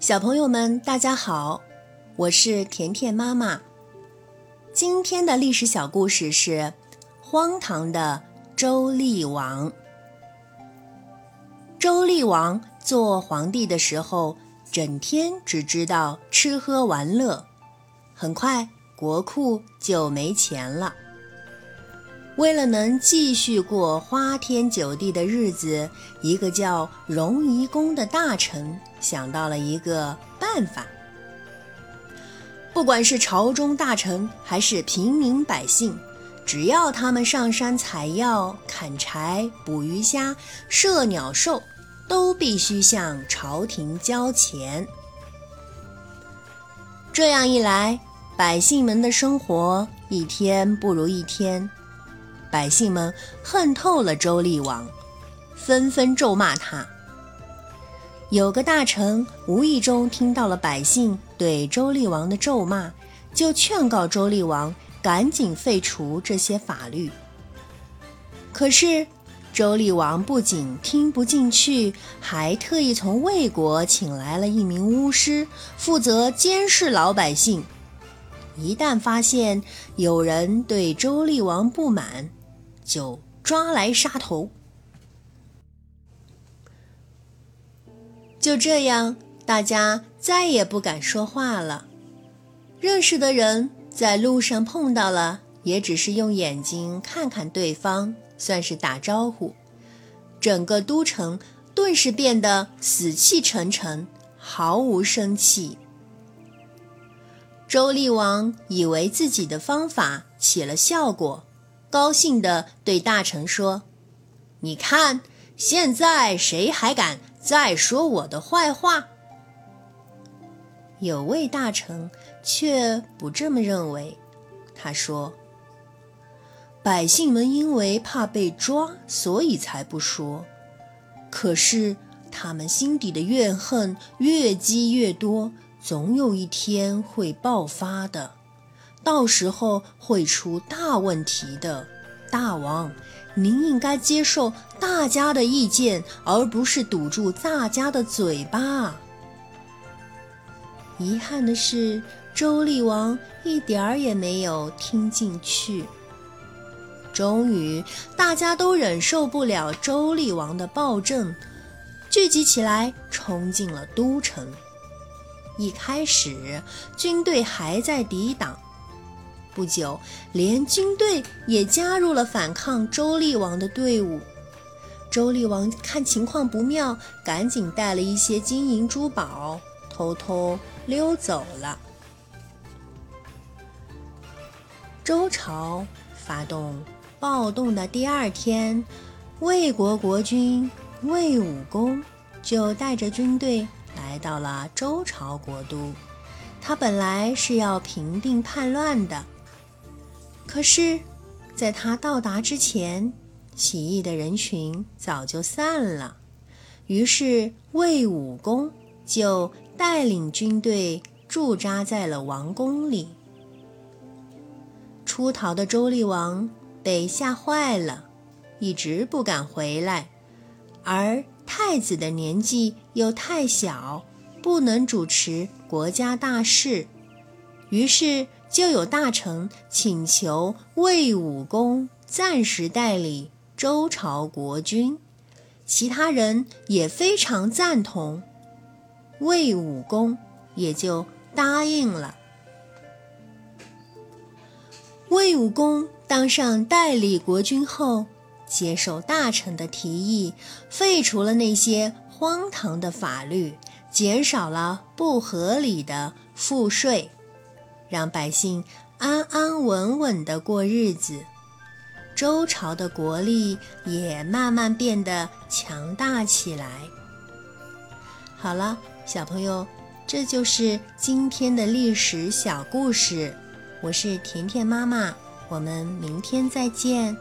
小朋友们，大家好，我是甜甜妈妈。今天的历史小故事是荒唐的周厉王。周厉王做皇帝的时候，整天只知道吃喝玩乐，很快国库就没钱了。为了能继续过花天酒地的日子，一个叫荣夷公的大臣想到了一个办法。不管是朝中大臣还是平民百姓，只要他们上山采药、砍柴、捕鱼虾、射鸟兽，都必须向朝廷交钱。这样一来，百姓们的生活一天不如一天。百姓们恨透了周厉王，纷纷咒骂他。有个大臣无意中听到了百姓对周厉王的咒骂，就劝告周厉王赶紧废除这些法律。可是周厉王不仅听不进去，还特意从魏国请来了一名巫师，负责监视老百姓。一旦发现有人对周厉王不满，就抓来杀头。就这样，大家再也不敢说话了。认识的人在路上碰到了，也只是用眼睛看看对方，算是打招呼。整个都城顿时变得死气沉沉，毫无生气。周厉王以为自己的方法起了效果。高兴地对大臣说：“你看，现在谁还敢再说我的坏话？”有位大臣却不这么认为，他说：“百姓们因为怕被抓，所以才不说。可是他们心底的怨恨越积越多，总有一天会爆发的。”到时候会出大问题的，大王，您应该接受大家的意见，而不是堵住大家的嘴巴。遗憾的是，周厉王一点儿也没有听进去。终于，大家都忍受不了周厉王的暴政，聚集起来，冲进了都城。一开始，军队还在抵挡。不久，连军队也加入了反抗周厉王的队伍。周厉王看情况不妙，赶紧带了一些金银珠宝，偷偷溜走了。周朝发动暴动的第二天，魏国国君魏武公就带着军队来到了周朝国都。他本来是要平定叛乱的。可是，在他到达之前，起义的人群早就散了。于是，魏武公就带领军队驻扎在了王宫里。出逃的周厉王被吓坏了，一直不敢回来。而太子的年纪又太小，不能主持国家大事。于是。就有大臣请求魏武公暂时代理周朝国君，其他人也非常赞同，魏武公也就答应了。魏武公当上代理国君后，接受大臣的提议，废除了那些荒唐的法律，减少了不合理的赋税。让百姓安安稳稳地过日子，周朝的国力也慢慢变得强大起来。好了，小朋友，这就是今天的历史小故事。我是甜甜妈妈，我们明天再见。